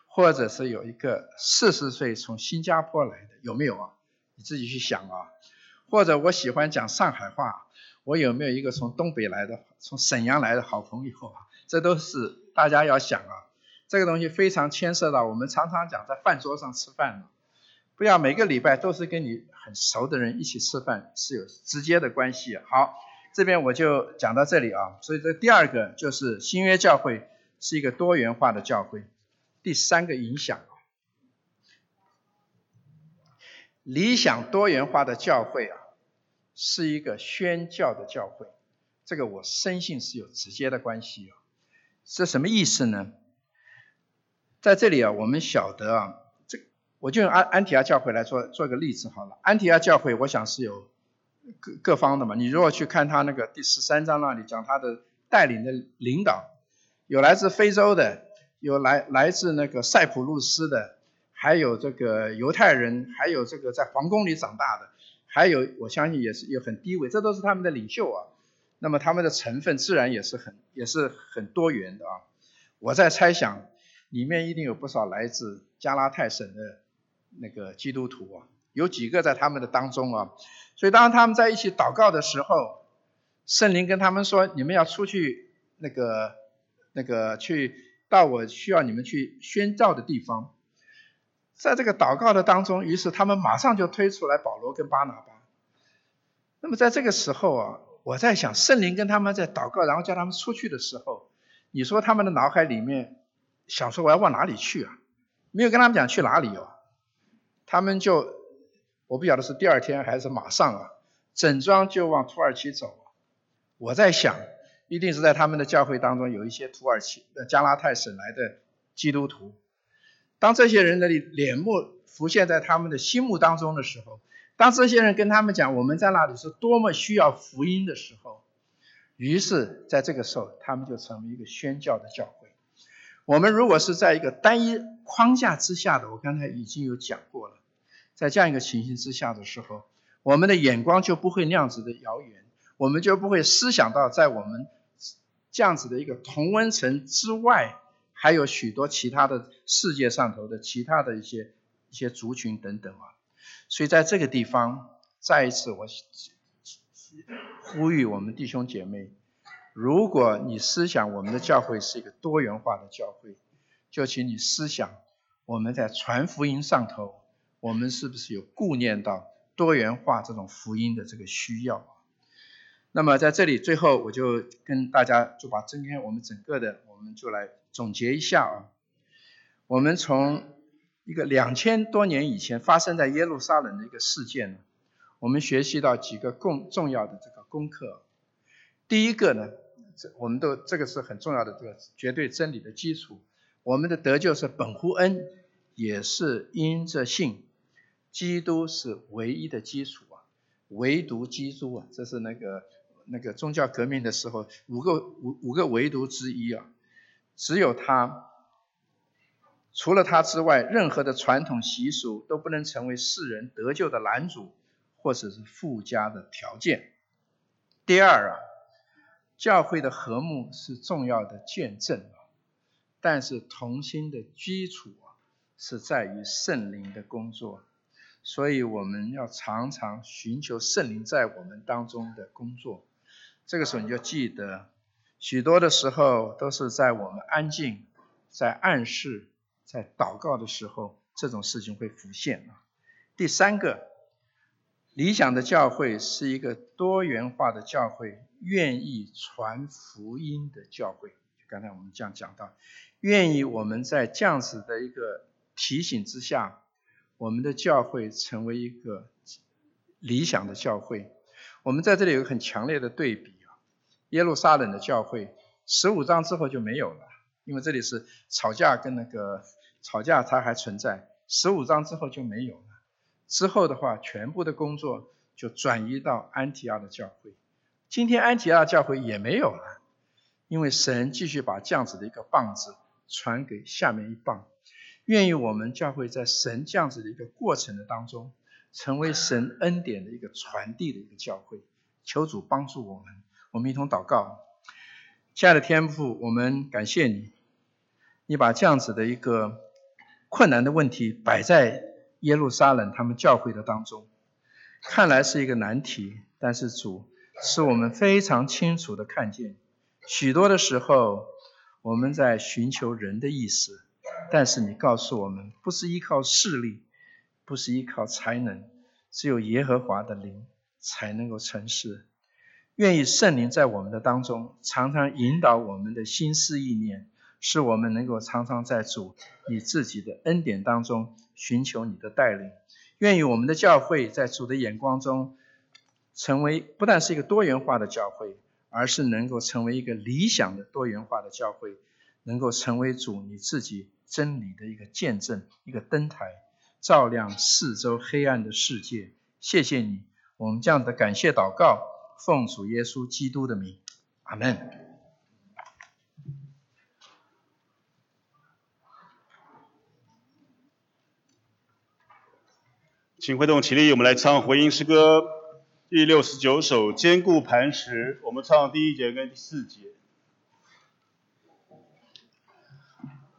或者是有一个四十岁从新加坡来的，有没有啊？你自己去想啊。或者我喜欢讲上海话，我有没有一个从东北来的、从沈阳来的好朋友？这都是大家要想啊。这个东西非常牵涉到我们常常讲在饭桌上吃饭嘛，不要每个礼拜都是跟你很熟的人一起吃饭，是有直接的关系。好。这边我就讲到这里啊，所以这第二个就是新约教会是一个多元化的教会。第三个影响，理想多元化的教会啊，是一个宣教的教会，这个我深信是有直接的关系啊。这什么意思呢？在这里啊，我们晓得啊，我就用安安提阿教会来做做个例子好了。安提阿教会，我想是有。各各方的嘛，你如果去看他那个第十三章那里讲他的带领的领导，有来自非洲的，有来来自那个塞浦路斯的，还有这个犹太人，还有这个在皇宫里长大的，还有我相信也是有很低微，这都是他们的领袖啊。那么他们的成分自然也是很也是很多元的啊。我在猜想，里面一定有不少来自加拉太省的那个基督徒啊，有几个在他们的当中啊。所以，当他们在一起祷告的时候，圣灵跟他们说：“你们要出去，那个、那个，去到我需要你们去宣教的地方。”在这个祷告的当中，于是他们马上就推出来保罗跟巴拿巴。那么，在这个时候啊，我在想，圣灵跟他们在祷告，然后叫他们出去的时候，你说他们的脑海里面想说我要往哪里去啊？没有跟他们讲去哪里哦，他们就。我不晓得是第二天还是马上啊，整装就往土耳其走。我在想，一定是在他们的教会当中有一些土耳其、的加拉太省来的基督徒。当这些人的脸目浮现在他们的心目当中的时候，当这些人跟他们讲我们在那里是多么需要福音的时候，于是在这个时候，他们就成为一个宣教的教会。我们如果是在一个单一框架之下的，我刚才已经有讲过了。在这样一个情形之下的时候，我们的眼光就不会那样子的遥远，我们就不会思想到在我们这样子的一个同温层之外，还有许多其他的世界上头的其他的一些一些族群等等啊。所以在这个地方，再一次我呼吁我们弟兄姐妹，如果你思想我们的教会是一个多元化的教会，就请你思想我们在传福音上头。我们是不是有顾念到多元化这种福音的这个需要？那么在这里最后我就跟大家就把今天我们整个的我们就来总结一下啊。我们从一个两千多年以前发生在耶路撒冷的一个事件呢，我们学习到几个共重要的这个功课。第一个呢，这我们都这个是很重要的这个绝对真理的基础。我们的得救是本乎恩，也是因着信。基督是唯一的基础啊，唯独基督啊，这是那个那个宗教革命的时候，五个五五个唯独之一啊，只有他，除了他之外，任何的传统习俗都不能成为世人得救的拦阻，或者是附加的条件。第二啊，教会的和睦是重要的见证啊，但是同心的基础啊，是在于圣灵的工作。所以我们要常常寻求圣灵在我们当中的工作。这个时候你就记得，许多的时候都是在我们安静、在暗示、在祷告的时候，这种事情会浮现啊。第三个，理想的教会是一个多元化的教会，愿意传福音的教会。刚才我们这样讲到，愿意我们在这样子的一个提醒之下。我们的教会成为一个理想的教会。我们在这里有个很强烈的对比啊，耶路撒冷的教会十五章之后就没有了，因为这里是吵架跟那个吵架它还存在，十五章之后就没有了。之后的话，全部的工作就转移到安提阿的教会。今天安提阿教会也没有了，因为神继续把这样子的一个棒子传给下面一棒。愿意我们教会在神这样子的一个过程的当中，成为神恩典的一个传递的一个教会。求主帮助我们，我们一同祷告。亲爱的天父，我们感谢你，你把这样子的一个困难的问题摆在耶路撒冷他们教会的当中，看来是一个难题，但是主是我们非常清楚的看见，许多的时候我们在寻求人的意思。但是你告诉我们，不是依靠势力，不是依靠才能，只有耶和华的灵才能够成事。愿意圣灵在我们的当中，常常引导我们的心思意念，使我们能够常常在主你自己的恩典当中寻求你的带领。愿意我们的教会，在主的眼光中，成为不但是一个多元化的教会，而是能够成为一个理想的多元化的教会，能够成为主你自己。真理的一个见证，一个灯台，照亮四周黑暗的世界。谢谢你，我们这样的感谢祷告，奉主耶稣基督的名，阿门。请会动起立，我们来唱回音诗歌第六十九首《坚固磐石》，我们唱第一节跟第四节。